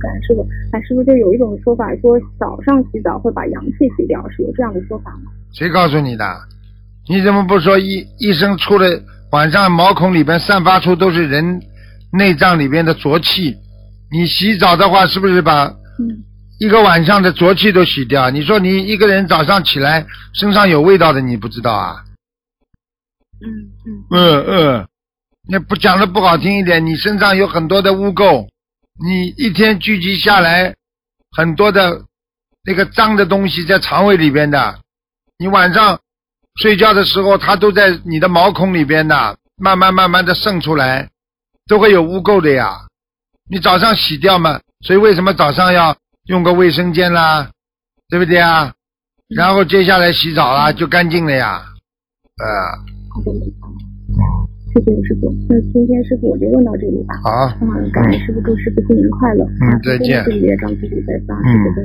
感恩师傅。那是不是就有一种说法，说早上洗澡会把阳气洗掉，是有这样的说法吗？谁告诉你的？你怎么不说一医生出了晚上毛孔里边散发出都是人内脏里边的浊气？你洗澡的话，是不是把嗯一个晚上的浊气都洗掉？你说你一个人早上起来身上有味道的，你不知道啊？嗯嗯嗯嗯，那不讲的不好听一点，你身上有很多的污垢，你一天聚集下来很多的那个脏的东西在肠胃里边的，你晚上睡觉的时候，它都在你的毛孔里边的，慢慢慢慢的渗出来，都会有污垢的呀。你早上洗掉嘛，所以为什么早上要用个卫生间啦，对不对啊？然后接下来洗澡啦，就干净了呀。呃，谢谢师傅。那今天师傅我就问到这里吧。好。嗯，感恩师傅，祝师傅新年快乐。嗯再见自己业障自己再发，嗯再